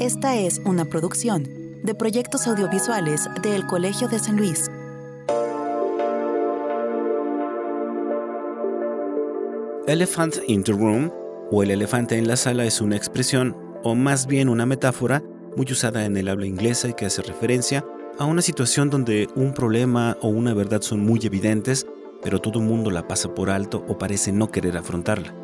Esta es una producción de proyectos audiovisuales del Colegio de San Luis. Elephant in the Room o el elefante en la sala es una expresión, o más bien una metáfora, muy usada en el habla inglesa y que hace referencia a una situación donde un problema o una verdad son muy evidentes, pero todo el mundo la pasa por alto o parece no querer afrontarla.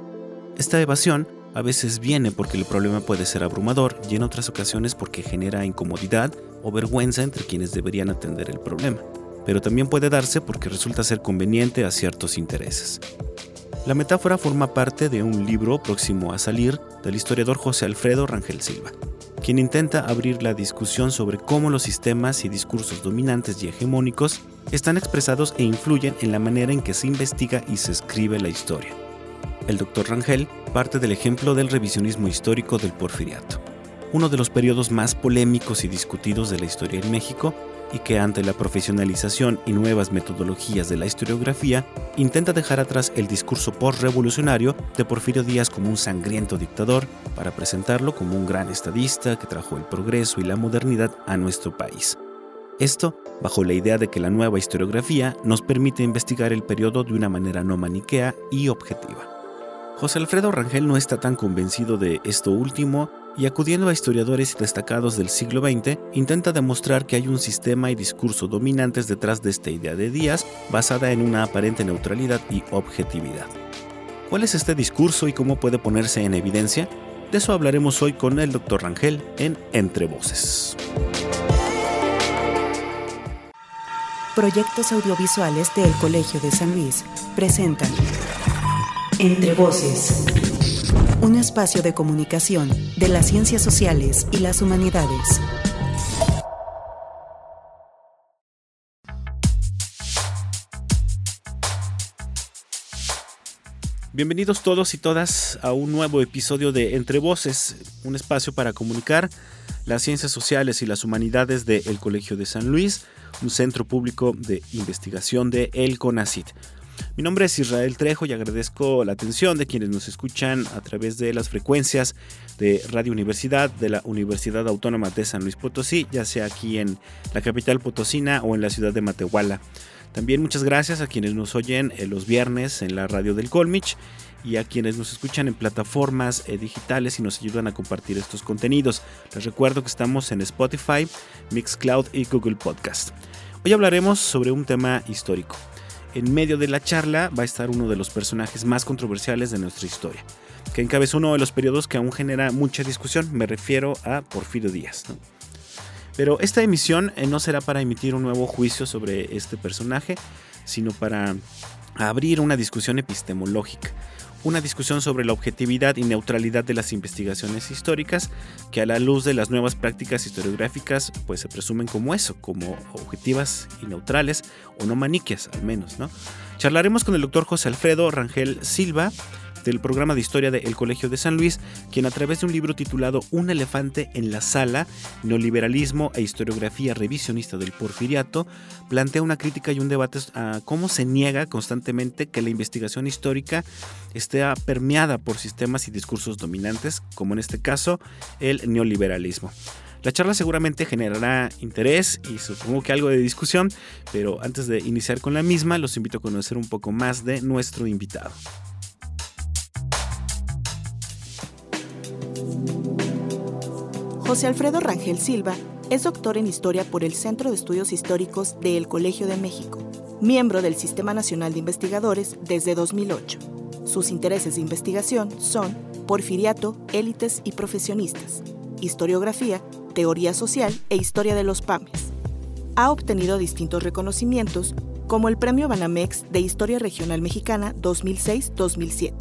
Esta evasión a veces viene porque el problema puede ser abrumador y en otras ocasiones porque genera incomodidad o vergüenza entre quienes deberían atender el problema, pero también puede darse porque resulta ser conveniente a ciertos intereses. La metáfora forma parte de un libro próximo a salir del historiador José Alfredo Rangel Silva, quien intenta abrir la discusión sobre cómo los sistemas y discursos dominantes y hegemónicos están expresados e influyen en la manera en que se investiga y se escribe la historia el doctor Rangel parte del ejemplo del revisionismo histórico del porfiriato, uno de los periodos más polémicos y discutidos de la historia en México y que ante la profesionalización y nuevas metodologías de la historiografía intenta dejar atrás el discurso postrevolucionario de Porfirio Díaz como un sangriento dictador para presentarlo como un gran estadista que trajo el progreso y la modernidad a nuestro país. Esto bajo la idea de que la nueva historiografía nos permite investigar el periodo de una manera no maniquea y objetiva. José Alfredo Rangel no está tan convencido de esto último y acudiendo a historiadores destacados del siglo XX, intenta demostrar que hay un sistema y discurso dominantes detrás de esta idea de Díaz basada en una aparente neutralidad y objetividad. ¿Cuál es este discurso y cómo puede ponerse en evidencia? De eso hablaremos hoy con el Dr. Rangel en Entre Voces. Proyectos audiovisuales del Colegio de San Luis presentan entre Voces. Un espacio de comunicación de las ciencias sociales y las humanidades. Bienvenidos todos y todas a un nuevo episodio de Entre Voces, un espacio para comunicar las ciencias sociales y las humanidades del Colegio de San Luis, un centro público de investigación de El CONACIT. Mi nombre es Israel Trejo y agradezco la atención de quienes nos escuchan a través de las frecuencias de Radio Universidad de la Universidad Autónoma de San Luis Potosí, ya sea aquí en la capital potosina o en la ciudad de Matehuala. También muchas gracias a quienes nos oyen eh, los viernes en la radio del Colmich y a quienes nos escuchan en plataformas eh, digitales y nos ayudan a compartir estos contenidos. Les recuerdo que estamos en Spotify, Mixcloud y Google Podcast. Hoy hablaremos sobre un tema histórico en medio de la charla va a estar uno de los personajes más controversiales de nuestra historia, que encabezó uno de los periodos que aún genera mucha discusión, me refiero a Porfirio Díaz. Pero esta emisión eh, no será para emitir un nuevo juicio sobre este personaje, sino para abrir una discusión epistemológica una discusión sobre la objetividad y neutralidad de las investigaciones históricas, que a la luz de las nuevas prácticas historiográficas, pues se presumen como eso, como objetivas y neutrales, o no maniquias al menos, ¿no? Charlaremos con el doctor José Alfredo Rangel Silva, del programa de historia del Colegio de San Luis, quien a través de un libro titulado Un elefante en la sala, neoliberalismo e historiografía revisionista del porfiriato, plantea una crítica y un debate a cómo se niega constantemente que la investigación histórica esté permeada por sistemas y discursos dominantes, como en este caso el neoliberalismo. La charla seguramente generará interés y supongo que algo de discusión, pero antes de iniciar con la misma, los invito a conocer un poco más de nuestro invitado. José Alfredo Rangel Silva es doctor en Historia por el Centro de Estudios Históricos del Colegio de México, miembro del Sistema Nacional de Investigadores desde 2008. Sus intereses de investigación son porfiriato, élites y profesionistas, historiografía, teoría social e historia de los PAMES. Ha obtenido distintos reconocimientos, como el Premio Banamex de Historia Regional Mexicana 2006-2007,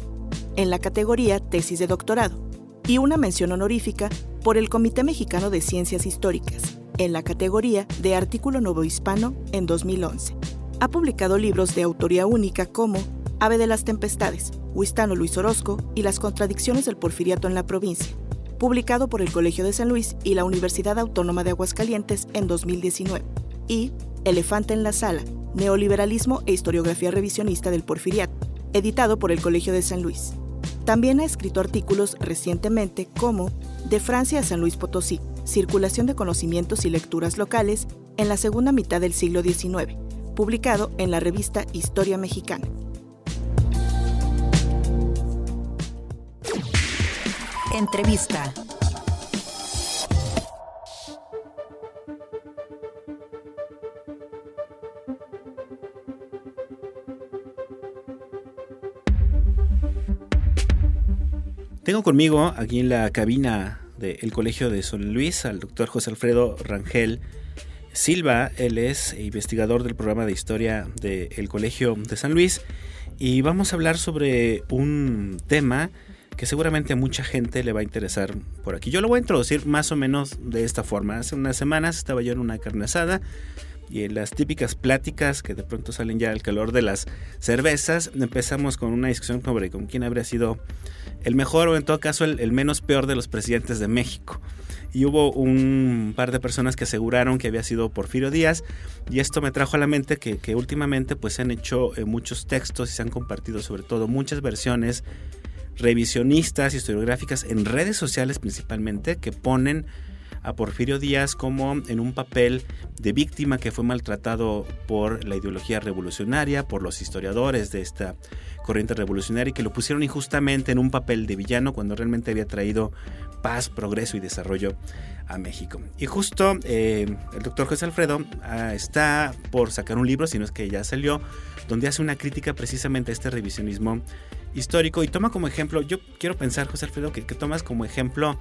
en la categoría Tesis de Doctorado, y una mención honorífica por el Comité Mexicano de Ciencias Históricas, en la categoría de Artículo Nuevo Hispano en 2011. Ha publicado libros de autoría única como Ave de las Tempestades, Huistano Luis Orozco y Las Contradicciones del Porfiriato en la Provincia, publicado por el Colegio de San Luis y la Universidad Autónoma de Aguascalientes en 2019, y Elefante en la Sala, Neoliberalismo e Historiografía Revisionista del Porfiriato, editado por el Colegio de San Luis. También ha escrito artículos recientemente como De Francia a San Luis Potosí, Circulación de Conocimientos y Lecturas Locales en la segunda mitad del siglo XIX, publicado en la revista Historia Mexicana. Entrevista. Tengo conmigo aquí en la cabina del Colegio de San Luis al doctor José Alfredo Rangel Silva. Él es investigador del programa de historia del Colegio de San Luis y vamos a hablar sobre un tema que seguramente a mucha gente le va a interesar por aquí. Yo lo voy a introducir más o menos de esta forma. Hace unas semanas estaba yo en una carne asada y en las típicas pláticas que de pronto salen ya al calor de las cervezas, empezamos con una discusión sobre con quién habría sido el mejor o en todo caso el, menos peor de los presidentes de México. Y hubo un par de personas que aseguraron que había sido Porfirio Díaz y esto me trajo a la mente que, últimamente pues se han hecho eh, muchos textos y se han compartido sobre todo muchas versiones revisionistas historiográficas en redes sociales principalmente que ponen a Porfirio Díaz como en un papel de víctima que fue maltratado por la ideología revolucionaria, por los historiadores de esta corriente revolucionaria y que lo pusieron injustamente en un papel de villano cuando realmente había traído paz, progreso y desarrollo a México. Y justo eh, el doctor José Alfredo ah, está por sacar un libro, si no es que ya salió, donde hace una crítica precisamente a este revisionismo histórico y toma como ejemplo, yo quiero pensar, José Alfredo, que, que tomas como ejemplo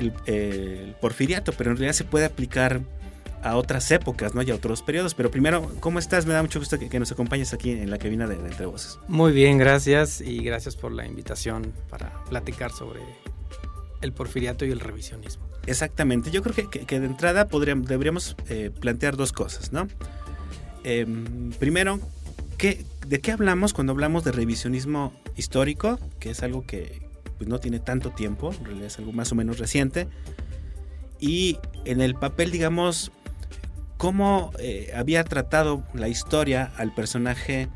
el, porfiriato, pero en realidad se puede aplicar a otras épocas, ¿no? Y a otros periodos. Pero primero, ¿cómo estás? Me da mucho gusto que, nos acompañes aquí en la cabina de, Entre Voces. Muy bien, gracias y gracias por la invitación para platicar sobre el porfiriato y el revisionismo. Exactamente. Yo creo que, de entrada podríamos, deberíamos eh, plantear dos cosas, ¿no? Em, primero, ¿qué, ¿de qué hablamos cuando hablamos de revisionismo histórico? Que es algo que, pues no tiene tanto tiempo, en realidad es algo más o menos reciente. Y en el papel, digamos, cómo eh, había tratado la historia al personaje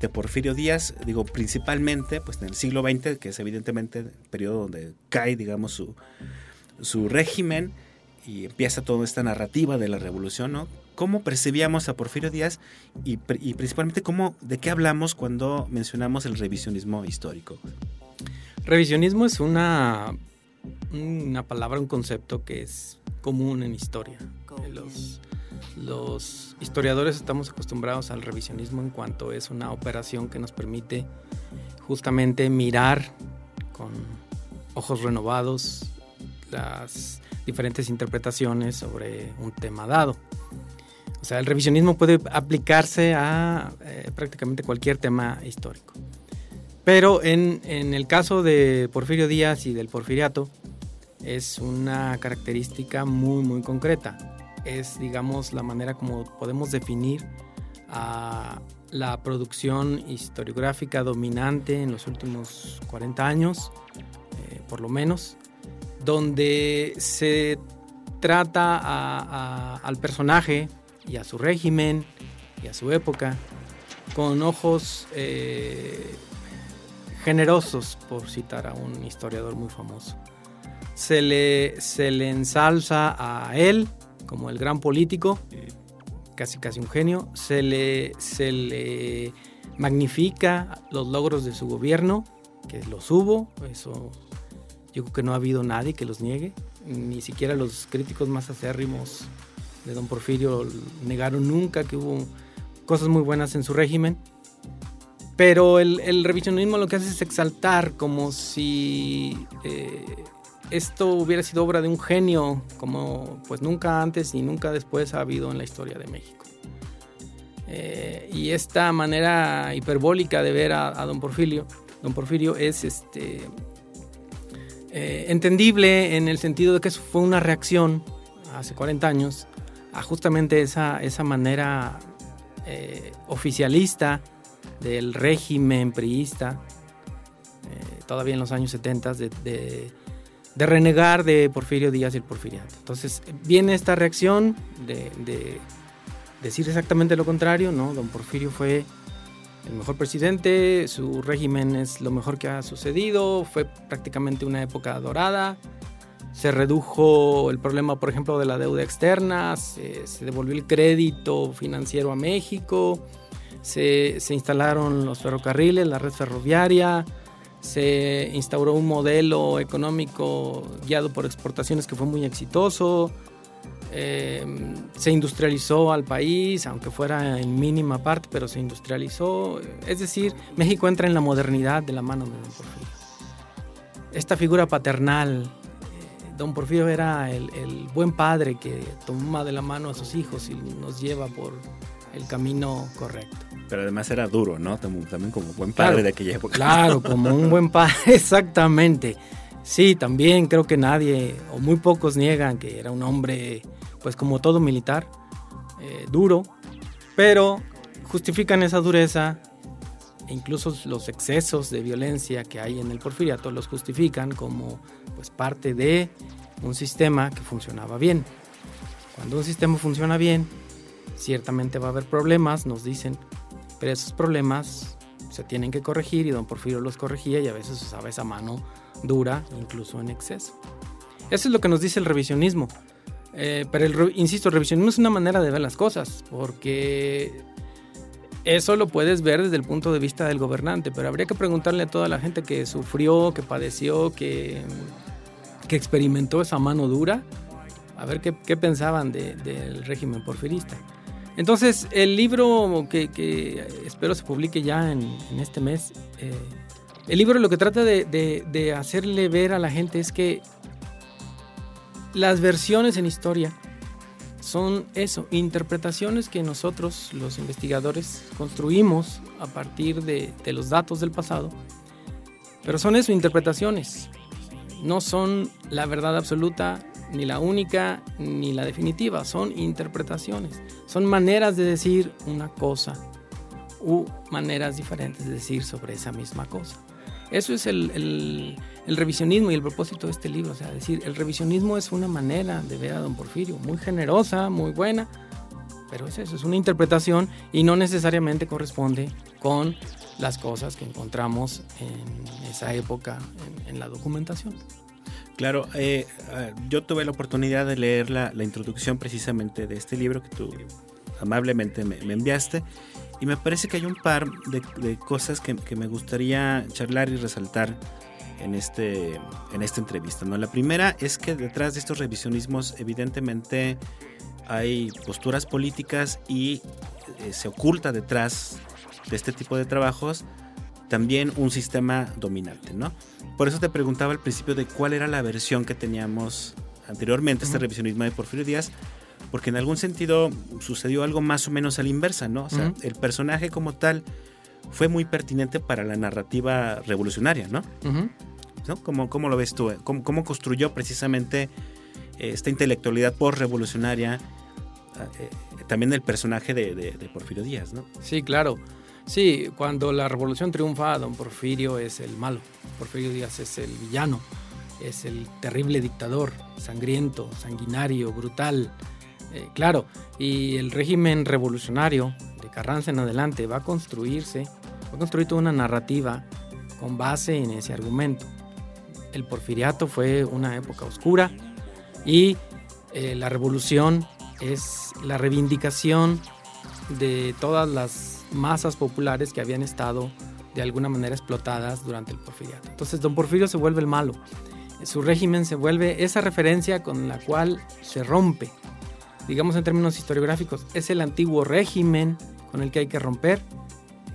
de Porfirio Díaz, digo, principalmente pues en el siglo XX, que es evidentemente el periodo donde cae, digamos, su, su régimen y empieza toda esta narrativa de la revolución, ¿no? ¿Cómo percibíamos a Porfirio Díaz y, y principalmente cómo, de qué hablamos cuando mencionamos el revisionismo histórico? Revisionismo es una, una palabra, un concepto que es común en historia. Los, los historiadores estamos acostumbrados al revisionismo en cuanto es una operación que nos permite justamente mirar con ojos renovados las diferentes interpretaciones sobre un tema dado. O sea, el revisionismo puede aplicarse a eh, prácticamente cualquier tema histórico. Pero en, el caso de Porfirio Díaz y del porfiriato, es una característica muy, muy concreta. Es, digamos, la manera como podemos definir a la producción historiográfica dominante en los últimos 40 años, eh, por lo menos, donde se trata al personaje y a su régimen y a su época con ojos eh, generosos, por citar a un historiador muy famoso. Se le, se le ensalza a él como el gran político, casi casi un genio, se le, se le magnifica los logros de su gobierno, que los hubo, eso yo creo que no ha habido nadie que los niegue, ni siquiera los críticos más acérrimos de don Porfirio negaron nunca que hubo cosas muy buenas en su régimen. Pero el, revisionismo lo que hace es exaltar como si eh, esto hubiera sido obra de un genio, como pues nunca antes y nunca después ha habido en la historia de México. Eh, y esta manera hiperbólica de ver a, don Porfirio, don Porfirio es este, eh, entendible en el sentido de que eso fue una reacción hace 40 años a justamente esa, esa manera oficialista del régimen priista, eh, todavía en los años 70, de, renegar de Porfirio Díaz y el porfiriato. Entonces viene esta reacción de, decir exactamente lo contrario, ¿no? Don Porfirio fue el mejor presidente, su régimen es lo mejor que ha sucedido, fue prácticamente una época dorada, se redujo el problema, por ejemplo, de la deuda externa, se, devolvió el crédito financiero a México, se, instalaron los ferrocarriles, la red ferroviaria, se instauró un modelo económico guiado por exportaciones que fue muy exitoso, Em, se industrializó al país, aunque fuera en mínima parte, pero se industrializó. Es decir, México entra en la modernidad de la mano de Don Porfirio. Esta figura paternal, eh, Don Porfirio era el, buen padre que toma de la mano a sus hijos y nos lleva por el camino correcto. Pero además era duro, ¿no? También como buen padre de aquella época. Claro, como un buen padre, exactamente. Sí, también creo que nadie o muy pocos niegan que era un hombre, pues como todo militar, eh, duro, pero justifican esa dureza e incluso los excesos de violencia que hay en el porfiriato los justifican como pues parte de un sistema que funcionaba bien. Cuando un sistema funciona bien, ciertamente va a haber problemas, nos dicen, pero esos problemas se tienen que corregir y don Porfirio los corregía y a veces usaba esa mano dura, incluso en exceso. Eso es lo que nos dice el revisionismo. Eh, pero, el, insisto, el revisionismo es una manera de ver las cosas, porque eso lo puedes ver desde el punto de vista del gobernante, pero habría que preguntarle a toda la gente que sufrió, que padeció, que, que experimentó esa mano dura, a ver qué, pensaban del régimen porfirista. Entonces, el libro que, espero se publique ya en, este mes, eh, el libro lo que trata de, hacerle ver a la gente es que las versiones en historia son eso, interpretaciones que nosotros, los investigadores, construimos a partir de, los datos del pasado. Pero son eso, interpretaciones. No son la verdad absoluta, ni la única, ni la definitiva. Son interpretaciones. Son maneras de decir una cosa u maneras diferentes de decir sobre esa misma cosa. Eso es el, revisionismo y el propósito de este libro. O sea, decir, el revisionismo es una manera de ver a don Porfirio, muy generosa, muy buena, pero es eso, es una interpretación y no necesariamente corresponde con las cosas que encontramos en esa época en, la documentación. Claro, eh, yo tuve la oportunidad de leer la, introducción precisamente de este libro que tú amablemente me enviaste y me parece que hay un par de, cosas que, me gustaría charlar y resaltar en, este, en esta entrevista. ¿no? La primera es que detrás de estos revisionismos evidentemente hay posturas políticas y eh, se oculta detrás de este tipo de trabajos también un sistema dominante, ¿no? Por eso te preguntaba al principio de cuál era la versión que teníamos anteriormente, este revisionismo de Porfirio Díaz, porque en algún sentido sucedió algo más o menos a la inversa, ¿no? O sea, el personaje como tal fue muy pertinente para la narrativa revolucionaria, ¿no? ¿No? ¿Cómo, lo ves tú? ¿Cómo, construyó precisamente eh, esta intelectualidad post-revolucionaria eh, también el personaje de, Porfirio Díaz, ¿no? Sí, claro. Sí, cuando la revolución triunfa, don Porfirio es el malo, Porfirio Díaz es el villano, es el terrible dictador, sangriento, sanguinario, brutal, eh, claro, y el régimen revolucionario de Carranza en adelante va a construirse, va a construir toda una narrativa con base en ese argumento. El porfiriato fue una época oscura y eh, la revolución es la reivindicación de todas las masas populares que habían estado de alguna manera explotadas durante el porfiriato. Entonces don Porfirio se vuelve el malo. Su régimen se vuelve esa referencia con la cual se rompe digamos en términos historiográficos, es el antiguo régimen con el que hay que romper,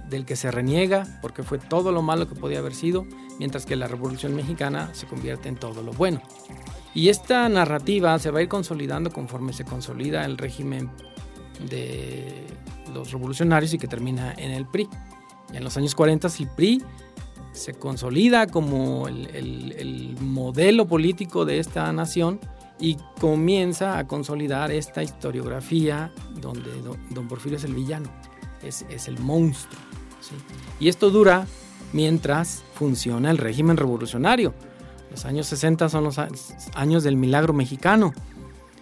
del que se reniega, porque fue todo lo malo que podía haber sido, mientras que la Revolución Mexicana se convierte en todo lo bueno. Y esta narrativa se va a ir consolidando conforme se consolida el régimen de los revolucionarios y que termina en el PRI. Y en los años 40 el PRI se consolida como el, el modelo político de esta nación y comienza a consolidar esta historiografía donde don Porfirio es el villano, es, el monstruo. Y esto dura mientras funciona el régimen revolucionario. Los años 60 son los años del milagro mexicano,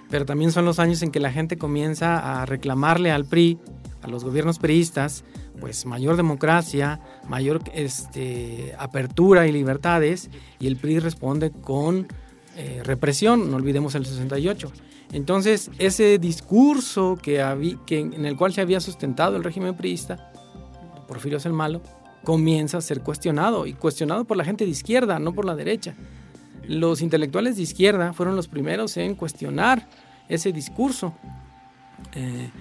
pero también son los años en que la gente comienza a reclamarle al PRI a los gobiernos peristas, pues mayor democracia, mayor este, apertura y libertades, y el PRI responde con eh, represión, no olvidemos el 68. Entonces, ese discurso que, que en el cual se había sustentado el régimen priista, Porfirio es el malo, comienza a ser cuestionado, y cuestionado por la gente de izquierda, no por la derecha. Los intelectuales de izquierda fueron los primeros en cuestionar ese discurso. Eh,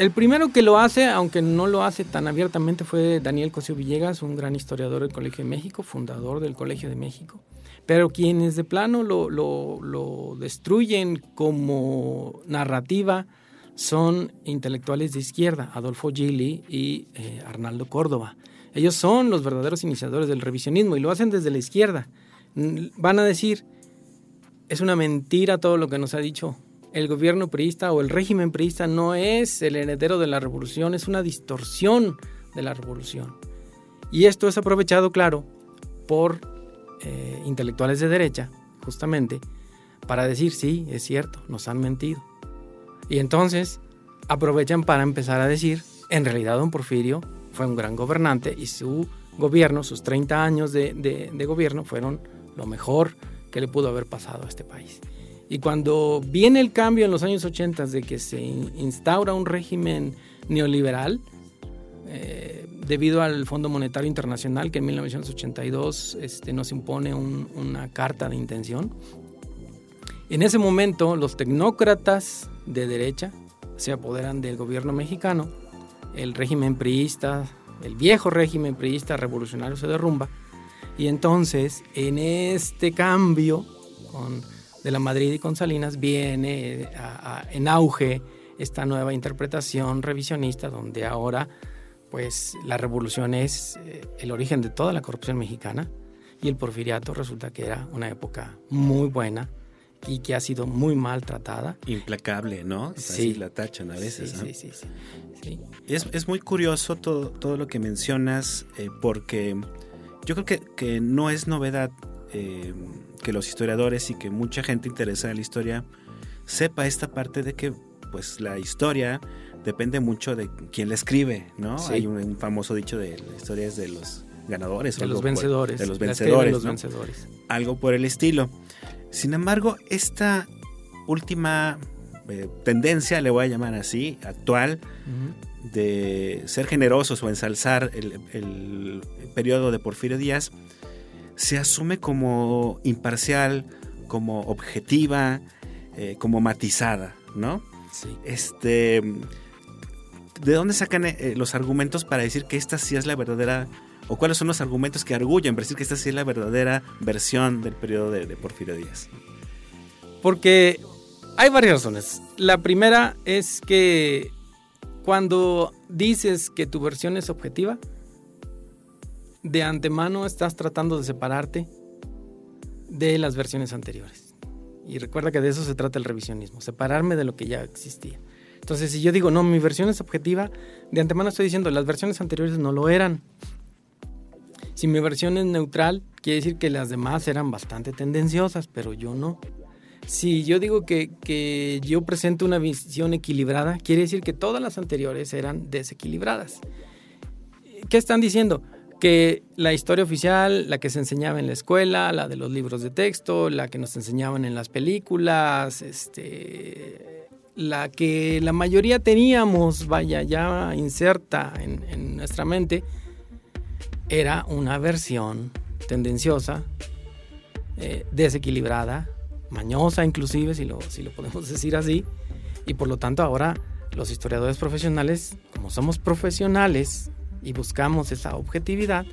el primero que lo hace, aunque no lo hace tan abiertamente, fue Daniel Cosío Villegas, un gran historiador del Colegio de México, fundador del Colegio de México. Pero quienes de plano lo, destruyen como narrativa son intelectuales de izquierda, Adolfo Gili y eh, Arnaldo Córdoba. Ellos son los verdaderos iniciadores del revisionismo y lo hacen desde la izquierda. Van a decir, es una mentira todo lo que nos ha dicho el gobierno priista o el régimen priista no es el heredero de la revolución, es una distorsión de la revolución. Y esto es aprovechado, claro, por eh, intelectuales de derecha, justamente, para decir, sí, es cierto, nos han mentido. Y entonces aprovechan para empezar a decir, en realidad don Porfirio fue un gran gobernante y su gobierno, sus 30 años de, de gobierno fueron lo mejor que le pudo haber pasado a este país. Y cuando viene el cambio en los años 80 de que se instaura un régimen neoliberal, eh, debido al Fondo Monetario Internacional que en 1982 este, nos impone una carta de intención, en ese momento los tecnócratas de derecha se apoderan del gobierno mexicano, el régimen priista, el viejo régimen priista revolucionario se derrumba, y entonces en este cambio con de la Madrid y con Salinas viene en auge esta nueva interpretación revisionista donde ahora pues la revolución es eh, el origen de toda la corrupción mexicana y el porfiriato resulta que era una época muy buena y que ha sido muy mal tratada. Implacable, ¿no? Sí. la tachan a veces. Sí, sí, sí. sí. Es, es, muy curioso todo, todo lo que mencionas eh, porque yo creo que, que no es novedad eh, que los historiadores y que mucha gente interesada en la historia sepa esta parte de que pues la historia depende mucho de quién la escribe, ¿no? Hay un, famoso dicho de la historia es de los ganadores. De los vencedores. de los vencedores. los vencedores. Algo por el estilo. Sin embargo, esta última eh, tendencia, le voy a llamar así, actual, de ser generosos o ensalzar el, el periodo de Porfirio Díaz, se asume como imparcial, como objetiva, eh, como matizada, ¿no? Sí. Este, ¿De dónde sacan eh, los argumentos para decir que esta sí es la verdadera, o cuáles son los argumentos que arguyen para decir que esta sí es la verdadera versión del periodo de, de Porfirio Díaz? Porque hay varias razones. La primera es que cuando dices que tu versión es objetiva, de antemano estás tratando de separarte de las versiones anteriores. Y recuerda que de eso se trata el revisionismo, separarme de lo que ya existía. Entonces, si yo digo, no, mi versión es objetiva, de antemano estoy diciendo, las versiones anteriores no lo eran. Si mi versión es neutral, quiere decir que las demás eran bastante tendenciosas, pero yo no. Si yo digo que, que yo presento una visión equilibrada, quiere decir que todas las anteriores eran desequilibradas. ¿Qué están diciendo? Que la historia oficial, la que se enseñaba en la escuela, la de los libros de texto, la que nos enseñaban en las películas, este, la que la mayoría teníamos, vaya, ya inserta en, nuestra mente, era una versión tendenciosa, eh, desequilibrada, mañosa inclusive, si lo, si lo podemos decir así, y por lo tanto ahora los historiadores profesionales, como somos profesionales, y buscamos esa objetividad,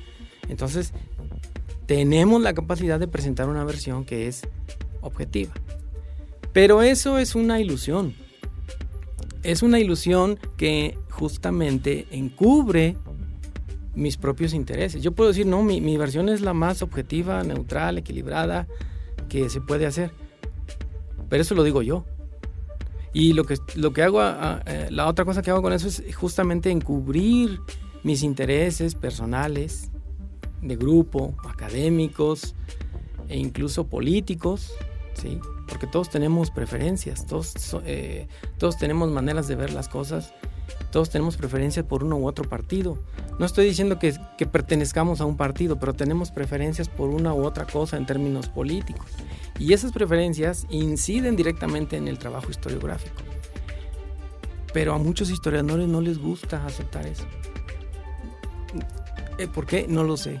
entonces tenemos la capacidad de presentar una versión que es objetiva. Pero eso es una ilusión. Es una ilusión que justamente encubre mis propios intereses. Yo puedo decir, no, mi, versión es la más objetiva, neutral, equilibrada que se puede hacer. Pero eso lo digo yo. Y lo que, lo que hago, eh, la otra cosa que hago con eso es justamente encubrir mis intereses personales, de grupo, académicos e incluso políticos, ¿sí? porque todos tenemos preferencias, todos, eh, todos tenemos maneras de ver las cosas Todos tenemos preferencias por uno u otro partido. No estoy diciendo que, que pertenezcamos a un partido, pero tenemos preferencias por una u otra cosa en términos políticos. Y esas preferencias inciden directamente en el trabajo historiográfico. Pero a muchos historiadores no les gusta aceptar eso. Eh, ¿Por qué? No lo sé.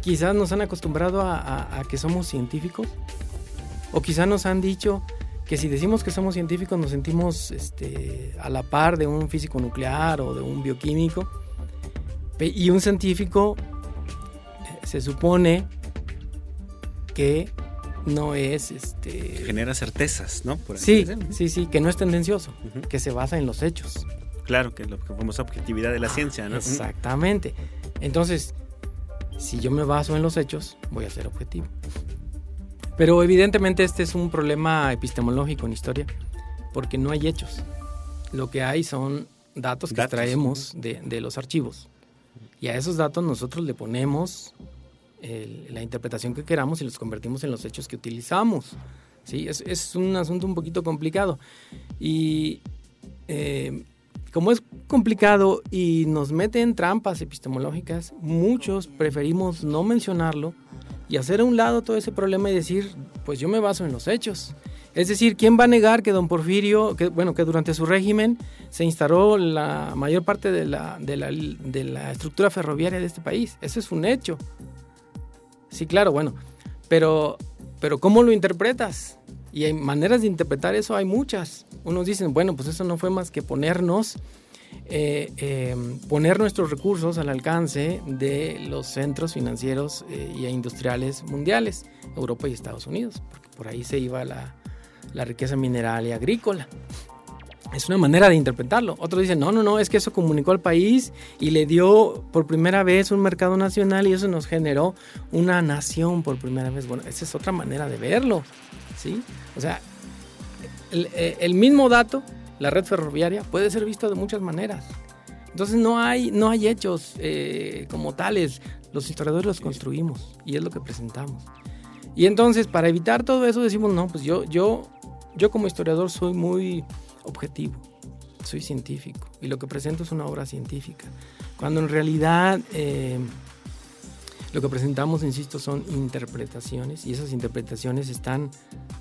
Quizás nos han acostumbrado a, que somos científicos. O quizás nos han dicho que si decimos que somos científicos nos sentimos este, a la par de un físico nuclear o de un bioquímico. Y un científico eh, se supone que no es este genera certezas, ¿no? sí, sí, sí, que no es tendencioso, que se basa en los hechos. Claro, que lo que famosa objetividad de la ciencia, ¿no? Exactamente. Entonces, si yo me baso en los hechos, voy a ser objetivo. Pero evidentemente este es un problema epistemológico en historia, porque no hay hechos. Lo que hay son datos que traemos de, de, los archivos. Y a esos datos nosotros le ponemos la interpretación que queramos y los convertimos en los hechos que utilizamos. ¿sí? Es, un asunto un poquito complicado. Y eh, como es complicado y nos mete en trampas epistemológicas, muchos preferimos no mencionarlo y hacer a un lado todo ese problema y decir, pues yo me baso en los hechos. Es decir, ¿quién va a negar que don Porfirio, bueno, que durante su régimen se instaló la mayor parte de la, de la estructura ferroviaria de este país? Eso es un hecho. Sí, claro, bueno, pero, pero ¿cómo lo interpretas? Y hay maneras de interpretar eso, hay muchas. Unos dicen, bueno, pues eso no fue más que ponernos, eh, em, poner nuestros recursos al alcance de los centros financieros e industriales mundiales, Europa y Estados Unidos, porque por ahí se iba la, la riqueza mineral y agrícola. Es una manera de interpretarlo. Otros dicen, no, no, no, es que eso comunicó al país y le dio por primera vez un mercado nacional y eso nos generó una nación por primera vez. Bueno, esa es otra manera de verlo, ¿sí? O sea, el, eh, mismo dato, la red ferroviaria, puede ser visto de muchas maneras. Entonces no hay, no hay hechos eh, como tales. Los historiadores los construimos y es lo que presentamos. Y entonces, para evitar todo eso, decimos, no, pues yo, yo, yo como historiador soy muy objetivo, soy científico y lo que presento es una obra científica. Cuando en realidad eh, lo que presentamos, insisto, son interpretaciones y esas interpretaciones están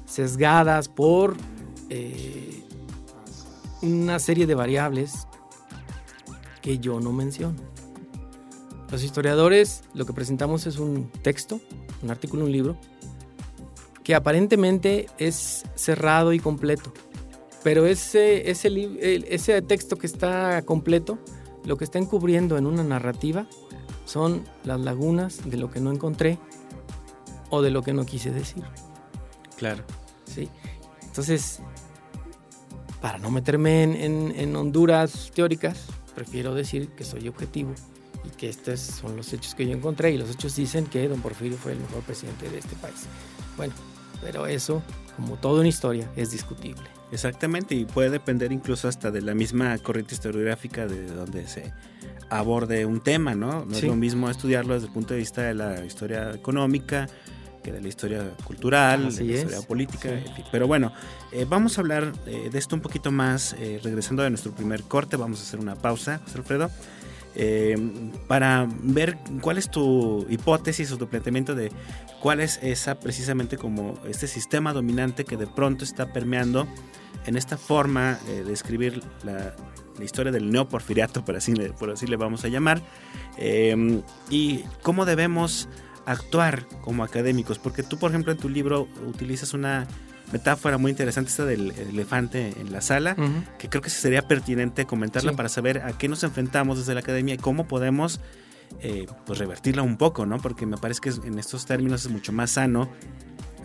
sesgadas por eh, una serie de variables que yo no menciono. Los historiadores lo que presentamos es un texto, un artículo, un libro, que aparentemente es cerrado y completo, pero ese, ese, ese texto que está completo, lo que está encubriendo en una narrativa son las lagunas de lo que no encontré o de lo que no quise decir. Claro. Sí. Entonces, para no meterme en, en, Honduras teóricas, prefiero decir que soy objetivo y que estos son los hechos que yo encontré y los hechos dicen que don Porfirio fue el mejor presidente de este país. Bueno, pero eso, como todo en historia, es discutible. Exactamente, y puede depender incluso hasta de la misma corriente historiográfica de donde se aborde un tema, ¿no? No es lo mismo estudiarlo desde el punto de vista de la historia económica que de la historia cultural, de la historia política, Pero bueno, eh, vamos a hablar eh, de esto un poquito más, eh, regresando a nuestro primer corte, vamos a hacer una pausa, José Alfredo. Para ver cuál es tu hipótesis o tu planteamiento de cuál es esa precisamente como este sistema dominante que de pronto está permeando en esta forma eh, de escribir la, historia del neoporfiriato, por así, así le vamos a llamar, em, y cómo debemos actuar como académicos, porque tú, por ejemplo, en tu libro utilizas una metáfora muy interesante, esta del elefante en la sala, que creo que sería pertinente comentarla para saber a qué nos enfrentamos desde la academia y cómo podemos eh, pues revertirla un poco, ¿no? Porque me parece que en estos términos es mucho más sano,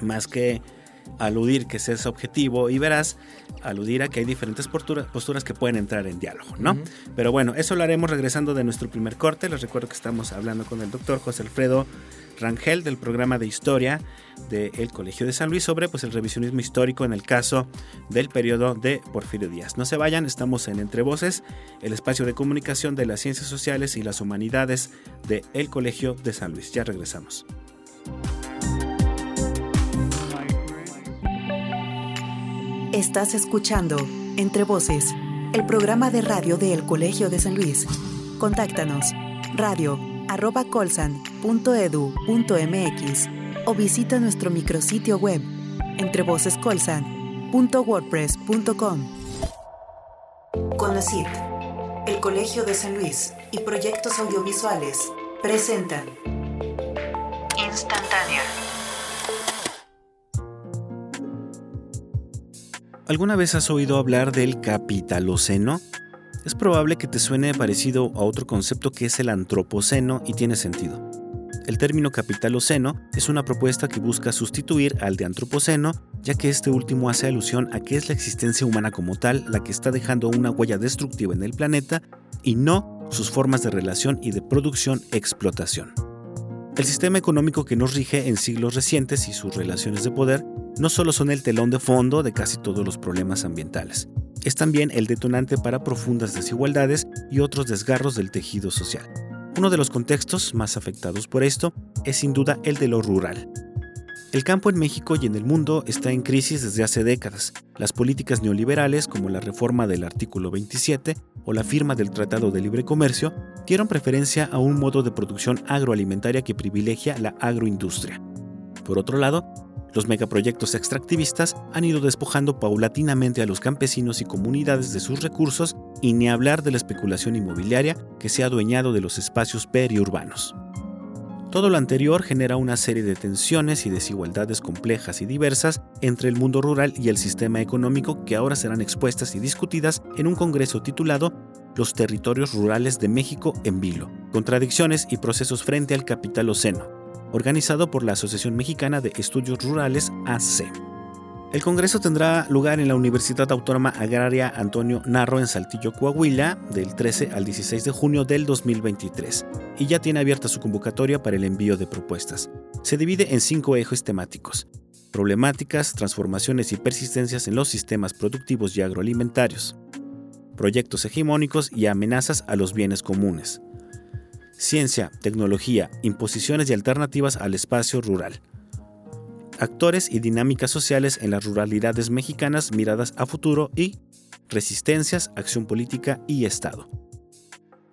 más que aludir que ese es objetivo y verás aludir a que hay diferentes posturas que pueden entrar en diálogo, ¿no? Pero bueno, eso lo haremos regresando de nuestro primer corte. Les recuerdo que estamos hablando con el doctor José Alfredo Rangel del programa de historia del Colegio de San Luis sobre pues, el revisionismo histórico en el caso del periodo de Porfirio Díaz. No se vayan, estamos en Entre Voces, el espacio de comunicación de las ciencias sociales y las humanidades del Colegio de San Luis. Ya regresamos. Estás escuchando Entre Voces el programa de radio del Colegio de San Luis. Contáctanos radio arroba colsan.edu.mx o visita nuestro micrositio web entrevocescolsan.wordpress.com. CONACYT, el Colegio de San Luis y Proyectos Audiovisuales presentan Instantánea. ¿Alguna vez has oído hablar del capitaloceno? Es probable que te suene parecido a otro concepto que es el antropoceno y tiene sentido. El término capitaloceno es una propuesta que busca sustituir al de antropoceno, ya que este último hace alusión a que es la existencia humana como tal la que está dejando una huella destructiva en el planeta y no sus formas de relación y de producción-explotación. El sistema económico que nos rige en siglos recientes y sus relaciones de poder no solo son el telón de fondo de casi todos los problemas ambientales, es también el detonante para profundas desigualdades y otros desgarros del tejido social. Uno de los contextos más afectados por esto es sin duda el de lo rural. El campo en México y en el mundo está en crisis desde hace décadas. Las políticas neoliberales, como la reforma del artículo 27 o la firma del Tratado de Libre Comercio, dieron preferencia a un modo de producción agroalimentaria que privilegia la agroindustria. Por otro lado, los megaproyectos extractivistas han ido despojando paulatinamente a los campesinos y comunidades de sus recursos y ni hablar de la especulación inmobiliaria que se ha adueñado de los espacios periurbanos. Todo lo anterior genera una serie de tensiones y desigualdades complejas y diversas entre el mundo rural y el sistema económico que ahora serán expuestas y discutidas en un congreso titulado Los territorios rurales de México en vilo, contradicciones y procesos frente al capital oceno, organizado por la Asociación Mexicana de Estudios Rurales AC. El Congreso tendrá lugar en la Universidad Autónoma Agraria Antonio Narro en Saltillo, Coahuila, del 13 al 16 de junio del 2023, y ya tiene abierta su convocatoria para el envío de propuestas. Se divide en cinco ejes temáticos, problemáticas, transformaciones y persistencias en los sistemas productivos y agroalimentarios, proyectos hegemónicos y amenazas a los bienes comunes, ciencia, tecnología, imposiciones y alternativas al espacio rural. Actores y dinámicas sociales en las ruralidades mexicanas miradas a futuro y resistencias, acción política y Estado.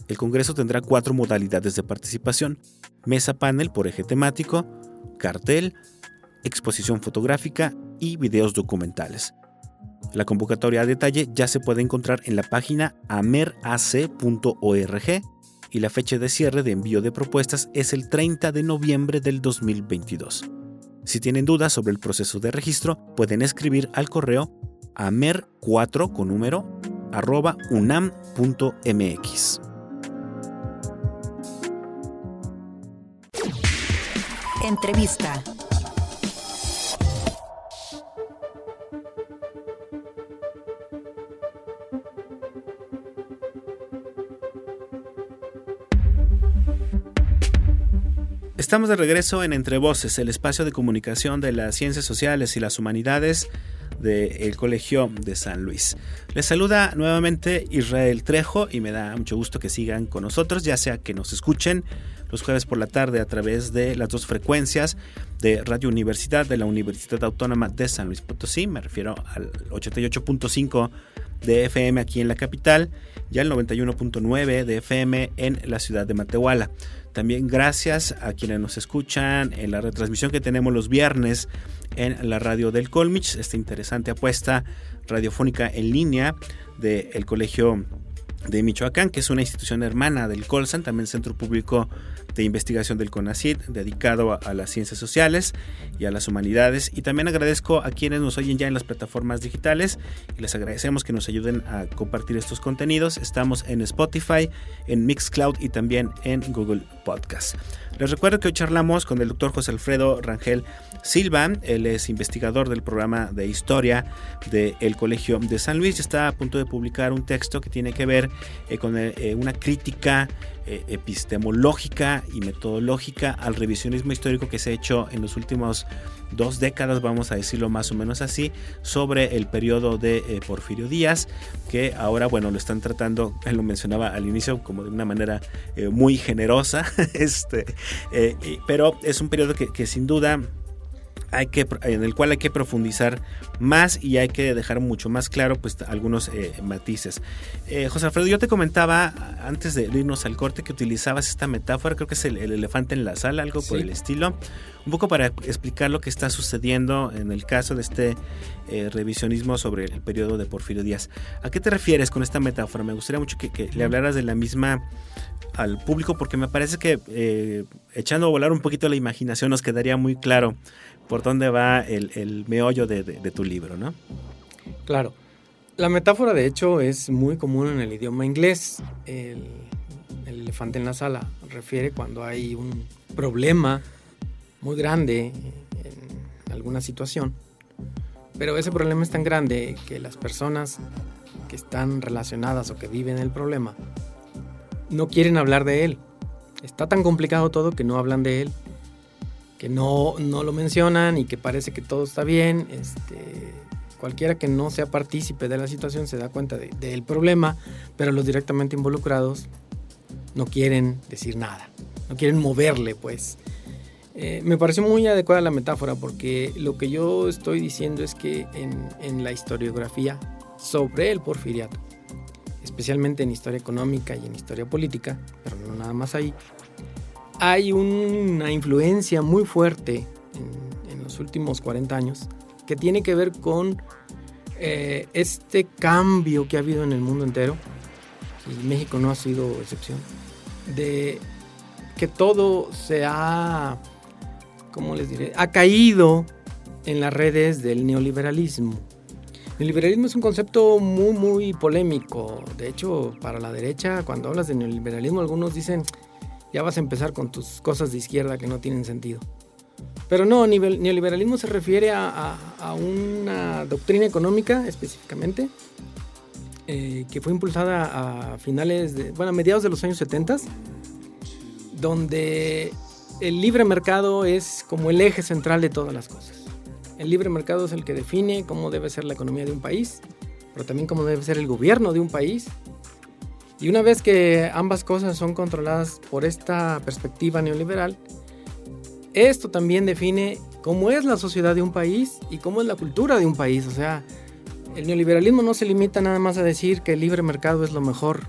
El Congreso tendrá cuatro modalidades de participación, mesa panel por eje temático, cartel, exposición fotográfica y videos documentales. La convocatoria a detalle ya se puede encontrar en la página amerac.org y la fecha de cierre de envío de propuestas es el 30 de noviembre del 2022. Si tienen dudas sobre el proceso de registro, pueden escribir al correo amer4 con número arroba unam.mx. Entrevista. Estamos de regreso en Entre Voces, el espacio de comunicación de las ciencias sociales y las humanidades del Colegio de San Luis. Les saluda nuevamente Israel Trejo y me da mucho gusto que sigan con nosotros, ya sea que nos escuchen los jueves por la tarde a través de las dos frecuencias de Radio Universidad de la Universidad Autónoma de San Luis Potosí, me refiero al 88.5 de FM aquí en la capital y al 91.9 de FM en la ciudad de Matehuala. También gracias a quienes nos escuchan en la retransmisión que tenemos los viernes en la radio del Colmich, esta interesante apuesta radiofónica en línea del Colegio de Michoacán, que es una institución hermana del Colsan, también centro público de investigación del CONACYT, dedicado a, las ciencias sociales y a las humanidades. Y también agradezco a quienes nos oyen ya en las plataformas digitales y les agradecemos que nos ayuden a compartir estos contenidos. Estamos en Spotify, en Mixcloud y también en Google Podcast. Les recuerdo que hoy charlamos con el doctor José Alfredo Rangel Silva, él es investigador del programa de historia del Colegio de San Luis está a punto de publicar un texto que tiene que ver eh, con eh, una crítica eh, epistemológica y metodológica al revisionismo histórico que se ha hecho en los últimos dos décadas, vamos a decirlo más o menos así, sobre el periodo de Porfirio Díaz, que ahora, bueno, lo están tratando, él lo mencionaba al inicio, como de una manera muy generosa, este, pero es un periodo que sin duda hay que, en el cual hay que profundizar más y hay que dejar mucho más claro pues, algunos eh, matices. Eh, José Alfredo, yo te comentaba antes de irnos al corte que utilizabas esta metáfora, creo que es el, elefante en la sala, algo por el estilo, un poco para explicar lo que está sucediendo en el caso de este eh, revisionismo sobre el periodo de Porfirio Díaz. ¿A qué te refieres con esta metáfora? Me gustaría mucho que, le hablaras de la misma al público porque me parece que echando a volar un poquito la imaginación nos quedaría muy claro por dónde va el, meollo de, tu libro, ¿no? Claro. La metáfora, de hecho, es muy común en el idioma inglés. El, elefante en la sala refiere cuando hay un problema muy grande en alguna situación, pero ese problema es tan grande que las personas que están relacionadas o que viven el problema no quieren hablar de él. Está tan complicado todo que no hablan de él que no, no lo mencionan y que parece que todo está bien. Este, cualquiera que no sea partícipe de la situación se da cuenta del problema, pero los directamente involucrados no quieren decir nada, no quieren moverle, pues. Eh, me pareció muy adecuada la metáfora porque lo que yo estoy diciendo es que en, en la historiografía sobre el porfiriato, especialmente en historia económica y en historia política, pero no nada más ahí, hay una influencia muy fuerte en, los últimos 40 años que tiene que ver con eh, este cambio que ha habido en el mundo entero, y México no ha sido excepción, de que todo se ha, ¿cómo les diré?, ha caído en las redes del neoliberalismo. Neoliberalismo es un concepto muy, muy polémico. De hecho, para la derecha, cuando hablas de neoliberalismo, algunos dicen, ya vas a empezar con tus cosas de izquierda que no tienen sentido. Pero no, neoliberalismo se refiere a, una doctrina económica específicamente, eh, que fue impulsada a finales de, bueno, a mediados de los años 70, donde el libre mercado es como el eje central de todas las cosas. El libre mercado es el que define cómo debe ser la economía de un país, pero también cómo debe ser el gobierno de un país y una vez que ambas cosas son controladas por esta perspectiva neoliberal, esto también define cómo es la sociedad de un país y cómo es la cultura de un país. O sea, el neoliberalismo no se limita nada más a decir que el libre mercado es lo mejor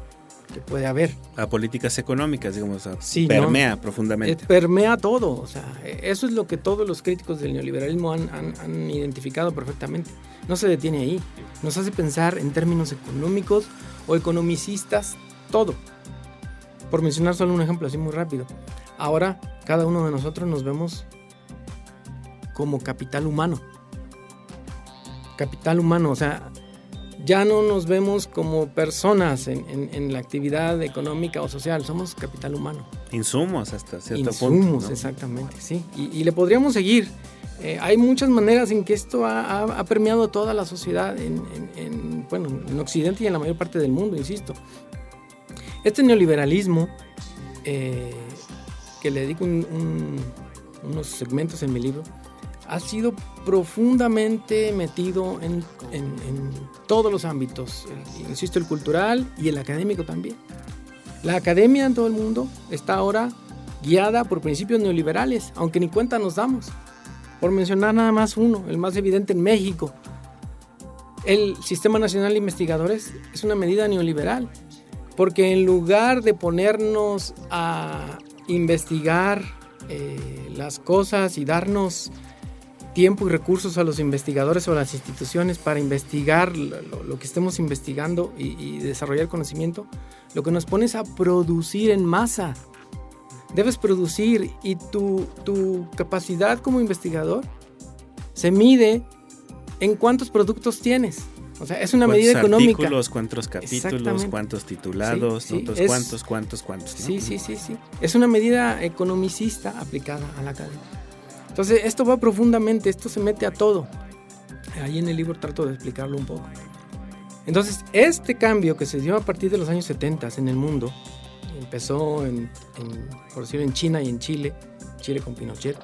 que puede haber. A políticas económicas, digamos, permea profundamente. permea todo, o sea, eso es lo que todos los críticos del neoliberalismo han, han, identificado perfectamente. No se detiene ahí, nos hace pensar en términos económicos o economicistas, todo. Por mencionar solo un ejemplo así muy rápido. Ahora cada uno de nosotros nos vemos como capital humano. Capital humano, o sea, ya no nos vemos como personas en, la actividad económica o social, somos capital humano. Insumos hasta cierto punto. Insumos, exactamente, sí. Y, le podríamos seguir. Eh, hay muchas maneras en que esto ha, permeado toda la sociedad en, bueno, en Occidente y en la mayor parte del mundo, insisto. Este neoliberalismo, eh, que le dedico unos segmentos en mi libro, ha sido profundamente metido en, todos los ámbitos, insisto, el cultural y el académico también. La academia en todo el mundo está ahora guiada por principios neoliberales, aunque ni cuenta nos damos. Por mencionar nada más uno, el más evidente en México. El Sistema Nacional de Investigadores es una medida neoliberal, porque en lugar de ponernos a investigar eh, las cosas y darnos tiempo y recursos a los investigadores o a las instituciones para investigar lo, que estemos investigando y, desarrollar conocimiento, lo que nos pones a producir en masa. Debes producir y tu, tu capacidad como investigador se mide en cuántos productos tienes. O sea, es una medida económica. Artículos, cuántos capítulos, cuántos titulados, cuántos, cuántos, cuántos. Sí, sí, sí, sí. Es una medida economicista aplicada a la academia. Entonces, esto va profundamente, esto se mete a todo. Ahí en el libro trato de explicarlo un poco. Entonces, este cambio que se dio a partir de los años 70 en el mundo, empezó en, por decirlo, en China y en Chile, Chile con Pinochet,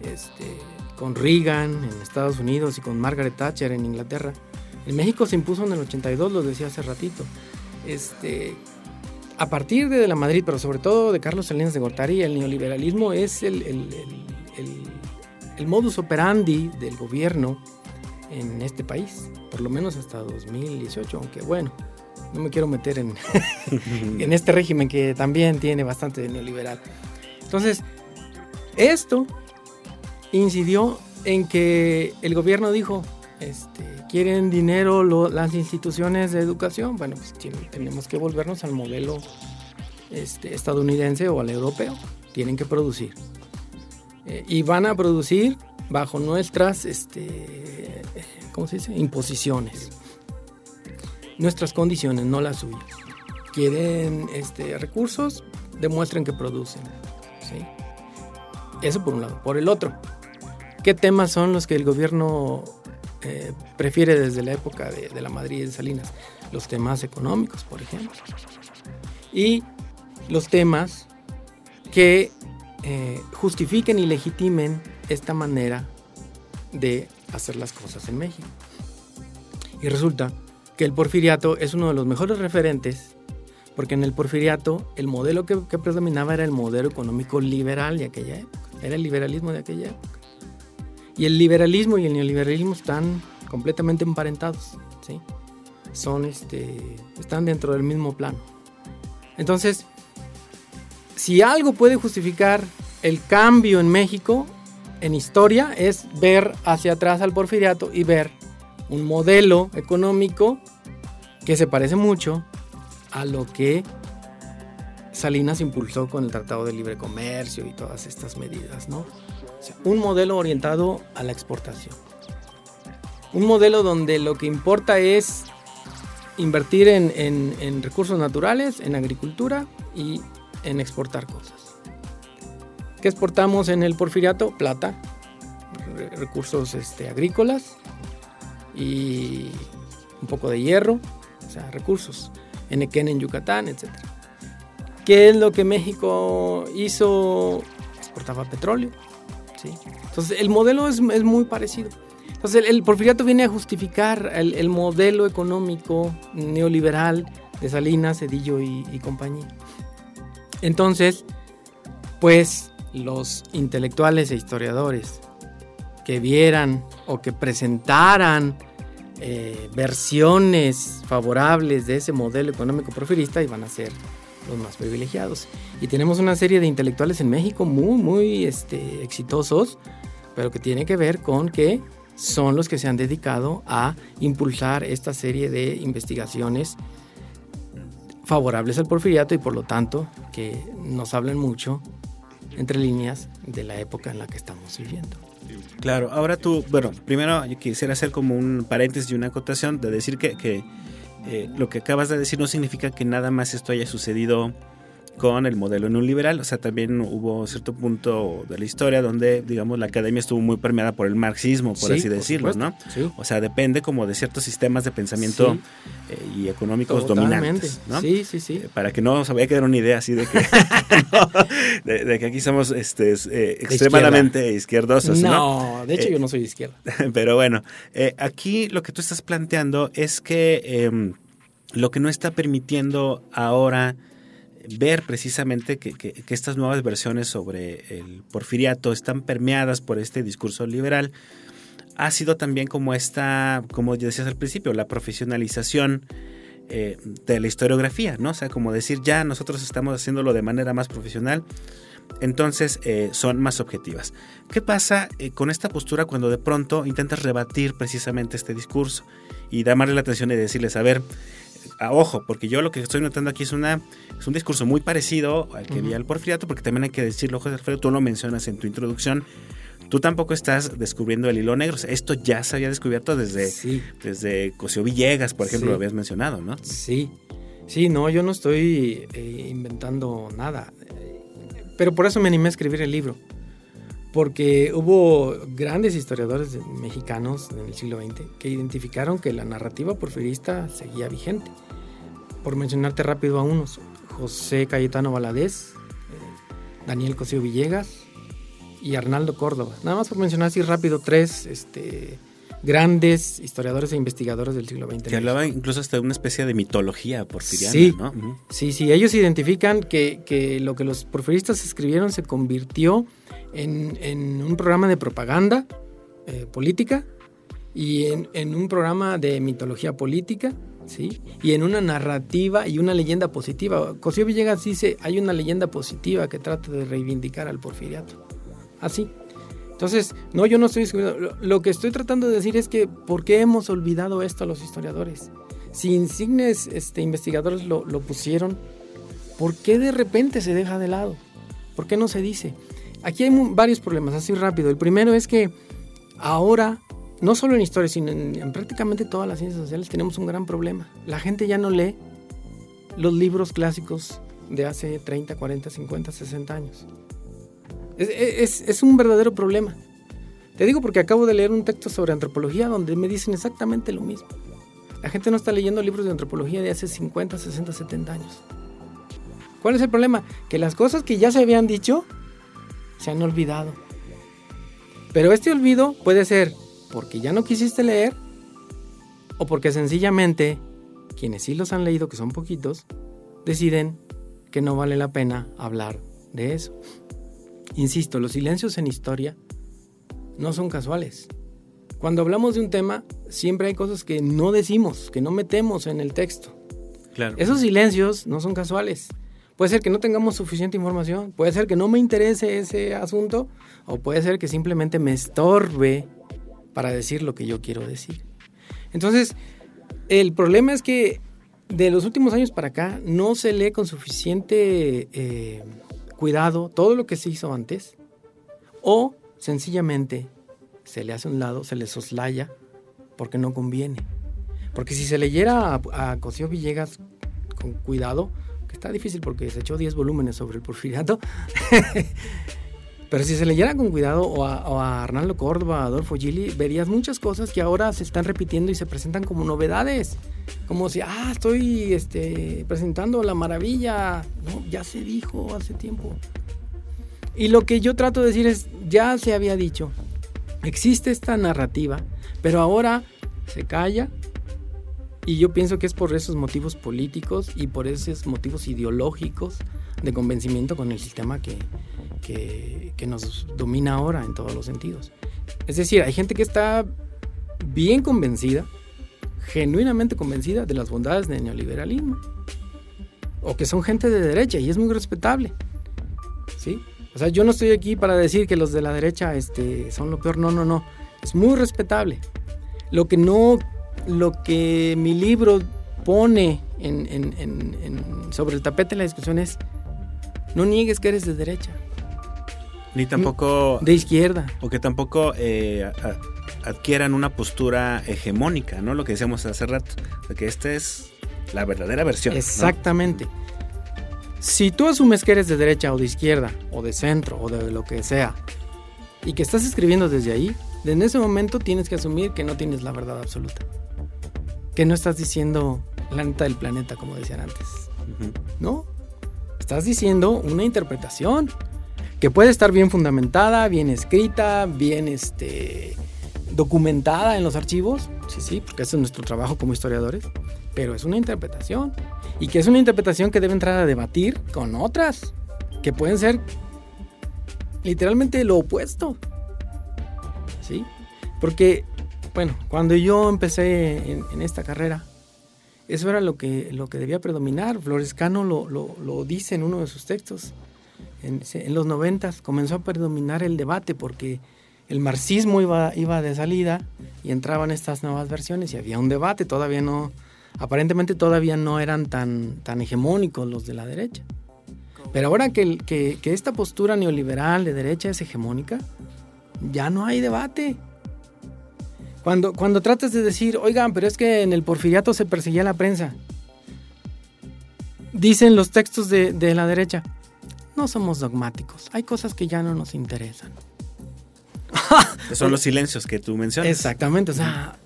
este, con Reagan en Estados Unidos y con Margaret Thatcher en Inglaterra. En México se impuso en el 82, lo decía hace ratito. Este, a partir de, la Madrid, pero sobre todo de Carlos Salinas de Gortari, el neoliberalismo es el, el modus operandi del gobierno en este país, por lo menos hasta 2018, aunque bueno, no me quiero meter en, en este régimen que también tiene bastante de neoliberal. Entonces, esto incidió en que el gobierno dijo, este, ¿quieren dinero las instituciones de educación? Bueno, pues tenemos que volvernos al modelo este, estadounidense o al europeo. Tienen que producir. Eh, y van a producir bajo nuestras, este, ¿cómo se dice? Imposiciones. Nuestras condiciones, no las suyas. Quieren este, recursos, demuestren que producen. Eso por un lado. Por el otro, ¿qué temas son los que el gobierno eh, prefiere desde la época de, la Madrid de Salinas? Los temas económicos, por ejemplo. Y los temas que eh, justifiquen y legitimen esta manera de hacer las cosas en México. Y resulta que el porfiriato es uno de los mejores referentes porque en el porfiriato el modelo que, predominaba era el modelo económico liberal de aquella época, era el liberalismo de aquella época. Y el liberalismo y el neoliberalismo están completamente emparentados, ¿sí? Son, este, están dentro del mismo plano. Entonces, si algo puede justificar el cambio en México, en historia, es ver hacia atrás al porfiriato y ver un modelo económico que se parece mucho a lo que Salinas impulsó con el Tratado de Libre Comercio y todas estas medidas, ¿no? un modelo orientado a la exportación. Un modelo donde lo que importa es invertir en, recursos naturales, en agricultura y en exportar cosas. ¿Qué exportamos en el porfiriato? Plata, recursos este, agrícolas y un poco de hierro, o sea, recursos. Enequén en Yucatán, etc. ¿Qué es lo que México hizo? Exportaba petróleo. ¿sí? Entonces el modelo es, muy parecido. Entonces el, porfiriato viene a justificar el, modelo económico neoliberal de Salinas, Cedillo y compañía. Entonces, pues los intelectuales e historiadores que vieran o que presentaran eh, versiones favorables de ese modelo económico profirista y van a ser los más privilegiados. Y tenemos una serie de intelectuales en México muy, muy este, exitosos, pero que tiene que ver con que son los que se han dedicado a impulsar esta serie de investigaciones favorables al porfiriato y por lo tanto que nos hablan mucho entre líneas de la época en la que estamos viviendo. Claro, ahora tú, bueno, primero yo quisiera hacer como un paréntesis y una acotación de decir que, eh, lo que acabas de decir no significa que nada más esto haya sucedido con el modelo neoliberal. O sea, también hubo cierto punto de la historia donde, digamos, la academia estuvo muy permeada por el marxismo, por así decirlo, ¿no? O sea, depende como de ciertos sistemas de pensamiento eh, y económicos dominantes, ¿no? Sí, sí, sí. Eh, para que no se vaya a quedar una idea así de que, de, que aquí somos este, eh, extremadamente izquierdosos, ¿no? No, de hecho yo no soy de izquierda. Pero bueno, aquí lo que tú estás planteando es que em, lo que no está permitiendo ahora ver precisamente que, estas nuevas versiones sobre el porfiriato están permeadas por este discurso liberal, ha sido también como esta, como decías al principio, la profesionalización eh, de la historiografía, ¿no? O sea, como decir, ya nosotros estamos haciéndolo de manera más profesional, entonces eh, son más objetivas. ¿Qué pasa eh, con esta postura cuando de pronto intentas rebatir precisamente este discurso y llamarle la atención y decirles, a ver, ojo, porque yo lo que estoy notando aquí es, una, es un discurso muy parecido al que vi al Porfiriato, porque también hay que decirlo, José Alfredo, tú lo mencionas en tu introducción, tú tampoco estás descubriendo el hilo negro. esto ya se había descubierto desde, desde Cosio Villegas, por ejemplo, lo habías mencionado, ¿no? Sí, sí, no, yo no estoy eh, inventando nada. Pero por eso me animé a escribir el libro. Porque hubo grandes historiadores mexicanos en el siglo XX que identificaron que la narrativa porfirista seguía vigente por mencionarte rápido a unos, José Cayetano Valadez, eh, Daniel Cosío Villegas y Arnaldo Córdoba. Nada más por mencionar así rápido tres este, grandes historiadores e investigadores del siglo XX. Que hablaban incluso hasta de una especie de mitología porfiriana, sí, Sí, sí, ellos identifican que, que, lo que los porfiristas escribieron se convirtió en, un programa de propaganda eh, política y en, un programa de mitología política, ¿sí? Y en una narrativa y una leyenda positiva. Cosío Villegas dice, hay una leyenda positiva que trata de reivindicar al porfiriato. Así. Entonces, no, yo no estoy Lo que estoy tratando de decir es que, ¿por qué hemos olvidado esto los historiadores? Si insignes este, investigadores lo, lo pusieron, ¿por qué de repente se deja de lado? ¿Por qué no se dice? Aquí hay varios problemas, así rápido. El primero es que ahora, no solo en historia, sino en, prácticamente todas las ciencias sociales, tenemos un gran problema. La gente ya no lee los libros clásicos de hace 30, 40, 50, 60 años. Es, un verdadero problema. Te digo porque acabo de leer un texto sobre antropología donde me dicen exactamente lo mismo. La gente no está leyendo libros de antropología de hace 50, 60, 70 años. ¿Cuál es el problema? Que las cosas que ya se habían dicho se han olvidado. Pero este olvido puede ser porque ya no quisiste leer o porque sencillamente quienes sí los han leído, que son poquitos, deciden que no vale la pena hablar de eso. Insisto, los silencios en historia no son casuales. Cuando hablamos de un tema, siempre hay cosas que no decimos, que no metemos en el texto. Claro. Esos silencios no son casuales. Puede ser que no tengamos suficiente información, puede ser que no me interese ese asunto o puede ser que simplemente me estorbe para decir lo que yo quiero decir. Entonces, el problema es que de los últimos años para acá no se lee con suficiente eh, cuidado todo lo que se hizo antes o sencillamente se le hace un lado, se le soslaya porque no conviene. Porque si se leyera a, a Cosío Villegas con cuidado, está difícil porque se echó 10 volúmenes sobre el porfiriato. Pero si se leyera con cuidado o a, Arnaldo Córdoba, a Adolfo Gili, verías muchas cosas que ahora se están repitiendo y se presentan como novedades. Como si, ah, estoy este, presentando la maravilla. No, ya se dijo hace tiempo. Y lo que yo trato de decir es, ya se había dicho, existe esta narrativa, pero ahora se calla, y yo pienso que es por esos motivos políticos y por esos motivos ideológicos de convencimiento con el sistema que, que, nos domina ahora en todos los sentidos. Es decir, hay gente que está bien convencida, genuinamente convencida de las bondades del neoliberalismo. O que son gente de derecha y es muy respetable. ¿Sí? O sea, yo no estoy aquí para decir que los de la derecha este, son lo peor. No, no, no. Es muy respetable. Lo que no lo que mi libro pone sobre el tapete de la discusión es, no niegues que eres de derecha. Ni tampoco... De izquierda. O que tampoco eh, adquieran una postura hegemónica, ¿no? Lo que decíamos hace rato, de que esta es la verdadera versión. Exactamente. Si tú asumes que eres de derecha o de izquierda, o de centro, o de lo que sea, y que estás escribiendo desde ahí, en ese momento tienes que asumir que no tienes la verdad absoluta que no estás diciendo la neta del planeta, como decían antes. No. Estás diciendo una interpretación que puede estar bien fundamentada, bien escrita, bien este, documentada en los archivos. Sí, sí, porque ese es nuestro trabajo como historiadores. Pero es una interpretación. Y que es una interpretación que debe entrar a debatir con otras. Que pueden ser literalmente lo opuesto. ¿Sí? Porque bueno, cuando yo empecé en, esta carrera, eso era lo que, lo que debía predominar. Florescano lo, lo, dice en uno de sus textos. En, los noventas comenzó a predominar el debate porque el marxismo iba, iba de salida y entraban estas nuevas versiones y había un debate. Todavía no, aparentemente todavía no eran tan, tan hegemónicos los de la derecha. Pero ahora que, que, que esta postura neoliberal de derecha es hegemónica, ya no hay debate. Cuando, cuando tratas de decir, oigan, pero es que en el porfiriato se perseguía la prensa, dicen los textos de, la derecha, no somos dogmáticos, hay cosas que ya no nos interesan. Son los silencios que tú mencionas. Exactamente, o sea,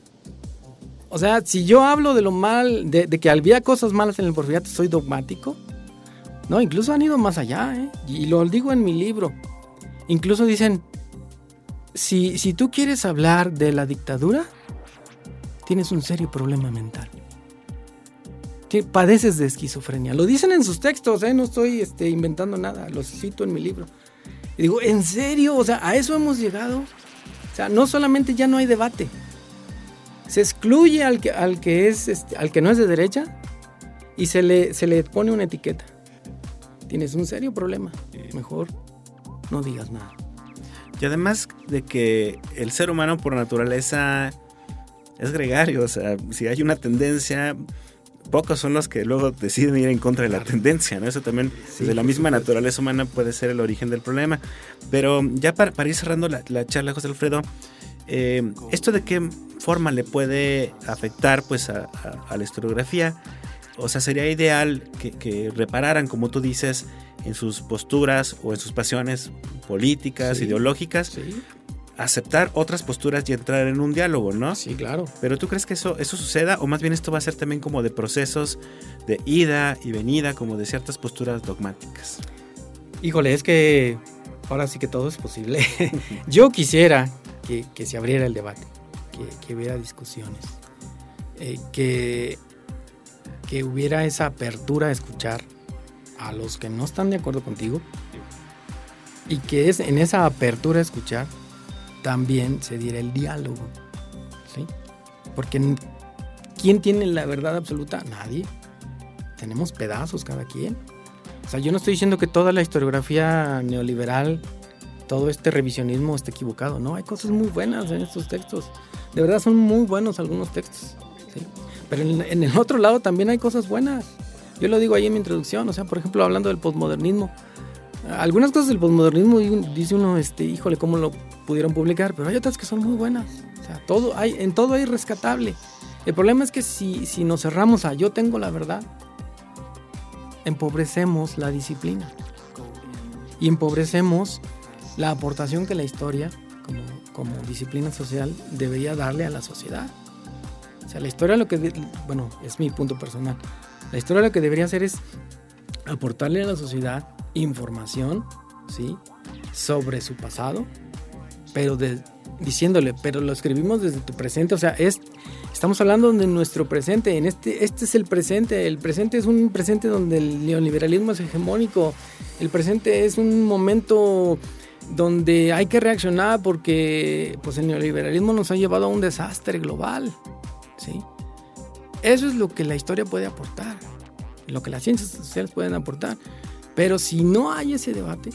o sea, si yo hablo de lo mal, de, que había cosas malas en el porfiriato, soy dogmático. No, incluso han ido más allá, ¿eh? y lo digo en mi libro. Incluso dicen, si, tú quieres hablar de la dictadura, tienes un serio problema mental. Padeces de esquizofrenia. Lo dicen en sus textos, ¿eh? no estoy este, inventando nada, los cito en mi libro. Y digo, ¿en serio? O sea, a eso hemos llegado. O sea, no solamente ya no hay debate. Se excluye al que, al que, es, este, al que no es de derecha y se le, se le pone una etiqueta. Tienes un serio problema. Mejor no digas nada. Y además de que el ser humano por naturaleza es gregario, o sea, si hay una tendencia, pocos son los que luego deciden ir en contra de la tendencia, ¿no? Eso también, de la misma naturaleza humana, puede ser el origen del problema. Pero ya para, ir cerrando la, charla, José Alfredo, eh, ¿esto de qué forma le puede afectar pues a, la historiografía? O sea, sería ideal que, repararan, como tú dices, en sus posturas o en sus pasiones políticas, ideológicas, aceptar otras posturas y entrar en un diálogo, ¿no? Sí, claro. Pero tú crees que eso, eso suceda o más bien esto va a ser también como de procesos de ida y venida, como de ciertas posturas dogmáticas. Híjole, es que ahora sí que todo es posible. Yo quisiera que, se abriera el debate, que, hubiera discusiones, eh, que, que hubiera esa apertura a escuchar a los que no están de acuerdo contigo y que es en esa apertura a escuchar también se diera el diálogo. ¿sí? Porque ¿quién tiene la verdad absoluta? Nadie. Tenemos pedazos cada quien. O sea, yo no estoy diciendo que toda la historiografía neoliberal, todo este revisionismo esté equivocado. No, hay cosas muy buenas en estos textos. De verdad son muy buenos algunos textos. Pero en, el otro lado también hay cosas buenas. Yo lo digo ahí en mi introducción. O sea, por ejemplo, hablando del posmodernismo. Algunas cosas del posmodernismo dice uno, este, híjole, ¿cómo lo pudieron publicar, pero hay otras que son muy buenas. O sea, todo hay, en todo hay rescatable. El problema es que si, si nos cerramos a yo tengo la verdad, empobrecemos la disciplina. Y empobrecemos la aportación que la historia, como, como disciplina social, debería darle a la sociedad. O sea, la historia lo que, bueno, es mi punto personal. La historia lo que debería hacer es aportarle a la sociedad información, ¿sí? Sobre su pasado, pero diciéndole, pero lo escribimos desde tu presente, o sea, es, estamos hablando de nuestro presente, en este, este es el presente, el presente es un presente donde el neoliberalismo es hegemónico, el presente es un momento donde hay que reaccionar porque pues el neoliberalismo nos ha llevado a un desastre global, ¿sí? Eso es lo que la historia puede aportar, lo que las ciencias sociales pueden aportar, pero si no hay ese debate,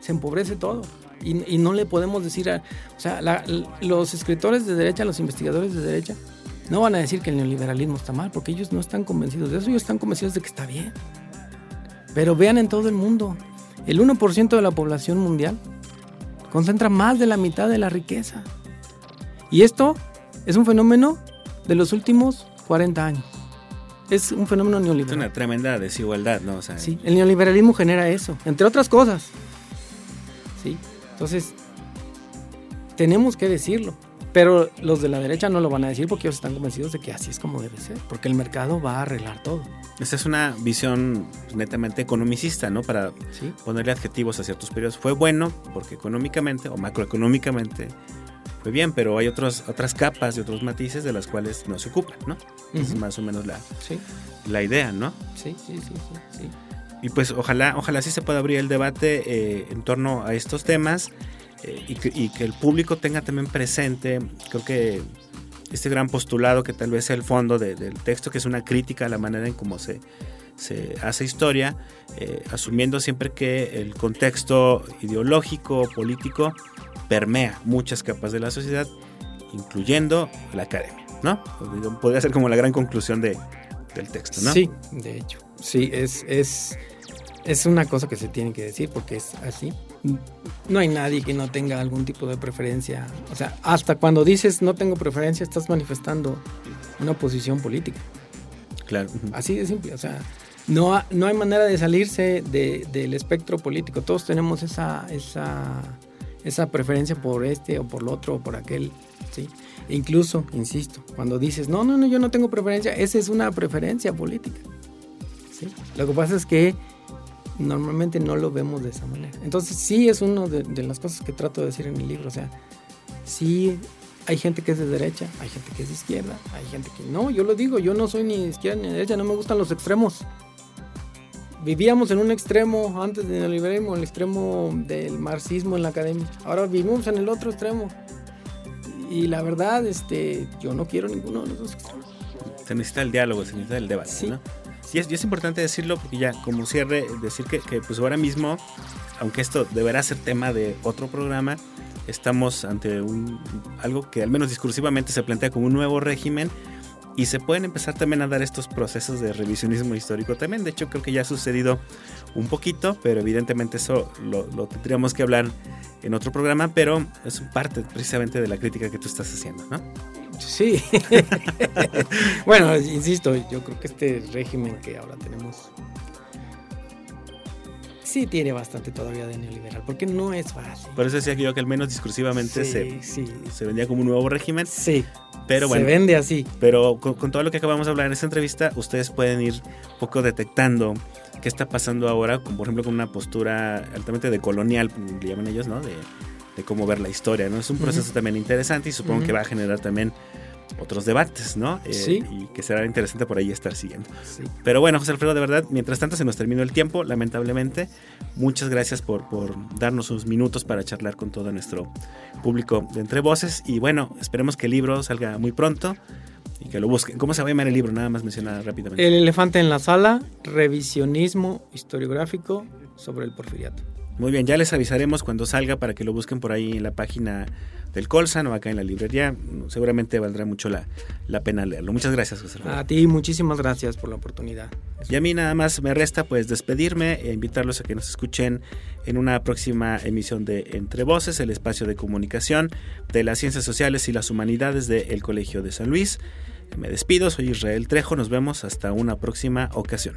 se empobrece todo. Y, no le podemos decir a... O sea, los escritores de derecha, los investigadores de derecha, no van a decir que el neoliberalismo está mal, porque ellos no están convencidos de eso, ellos están convencidos de que está bien. Pero vean en todo el mundo, el 1% de la población mundial concentra más de la mitad de la riqueza. Y esto es un fenómeno de los últimos 40 años. Es un fenómeno neoliberal. Es una tremenda desigualdad, ¿no? sí, el neoliberalismo genera eso, entre otras cosas. ¿sí? Entonces, tenemos que decirlo. Pero los de la derecha no lo van a decir porque ellos están convencidos de que así es como debe ser, porque el mercado va a arreglar todo. Esta es una visión netamente economicista, ¿no? Para ponerle adjetivos a ciertos periodos. Fue bueno porque económicamente o macroeconómicamente fue bien, pero hay otros, otras capas y otros matices de las cuales no se ocupan, ¿no? Es más o menos la, la idea, ¿no? Sí, sí, sí, sí. sí. Y pues ojalá, ojalá sí se pueda abrir el debate eh, en torno a estos temas eh, y, que, el público tenga también presente, creo que este gran postulado que tal vez sea el fondo del texto, que es una crítica a la manera en cómo se, se hace historia, eh, asumiendo siempre que el contexto ideológico, político, permea muchas capas de la sociedad, incluyendo la academia, ¿no? Podría ser como la gran conclusión de, del texto, ¿no? Sí, de hecho. Sí, es, es es una cosa que se tiene que decir porque es así. No hay nadie que no tenga algún tipo de preferencia. O sea, hasta cuando dices no tengo preferencia, estás manifestando una posición política. Claro. Así de simple. O sea, no, no hay manera de salirse del espectro político. Todos tenemos esa, esa, esa preferencia por este o por lo otro o por aquel. ¿sí? E incluso, insisto, cuando dices no, no, no, yo no tengo preferencia, esa es una preferencia política. ¿sí? Lo que pasa es que normalmente no lo vemos de esa manera. Entonces sí es una de, las cosas que trato de decir en el libro. O sea, sí hay gente que es de derecha, hay gente que es de izquierda, hay gente que no. Yo lo digo, yo no soy ni de izquierda ni de derecha, no me gustan los extremos. Vivíamos en un extremo antes del neoliberalismo, el extremo del marxismo en la academia. Ahora vivimos en el otro extremo. Y la verdad, este, yo no quiero ninguno de los dos extremos. Se necesita el diálogo, se necesita el debate, Sí. ¿no? Y es, y es importante decirlo porque ya como cierre, decir que, que, pues ahora mismo, aunque esto deberá ser tema de otro programa, estamos ante un, algo que al menos discursivamente se plantea como un nuevo régimen y se pueden empezar también a dar estos procesos de revisionismo histórico también. De hecho, creo que ya ha sucedido un poquito, pero evidentemente eso lo, lo tendríamos que hablar en otro programa, pero es parte precisamente de la crítica que tú estás haciendo, ¿no? Sí. bueno, insisto, yo creo que este régimen que ahora tenemos sí tiene bastante todavía de neoliberal, porque no es fácil. Por eso decía que yo que al menos discursivamente Sí, se, sí. se vendía como un nuevo régimen, Sí, pero bueno. se vende así. Pero con, con todo lo que acabamos de hablar en esta entrevista, ustedes pueden ir un poco detectando qué está pasando ahora, como por ejemplo con una postura altamente decolonial, como le llaman ellos, ¿no? De, de cómo ver la historia, ¿no? Es un proceso también interesante y supongo que va a generar también otros debates, ¿no? Eh, Sí. Y que será interesante por ahí estar siguiendo. Sí. Pero bueno, José Alfredo, de verdad, mientras tanto se nos terminó el tiempo, lamentablemente. Muchas gracias por, por darnos unos minutos para charlar con todo nuestro público de Entre Voces. Y bueno, esperemos que el libro salga muy pronto y que lo busquen. ¿Cómo se va a llamar el libro? Nada más mencionar rápidamente. El elefante en la sala, revisionismo historiográfico sobre el porfiriato. Muy bien, ya les avisaremos cuando salga para que lo busquen por ahí en la página del Colsan o acá en la librería. Seguramente valdrá mucho la, la pena leerlo. Muchas gracias, José Alfredo. A ti muchísimas gracias por la oportunidad. Y a mí nada más me resta pues despedirme e invitarlos a que nos escuchen en una próxima emisión de Entre Voces, el espacio de comunicación de las ciencias sociales y las humanidades del Colegio de San Luis. Me despido, soy Israel Trejo, nos vemos hasta una próxima ocasión.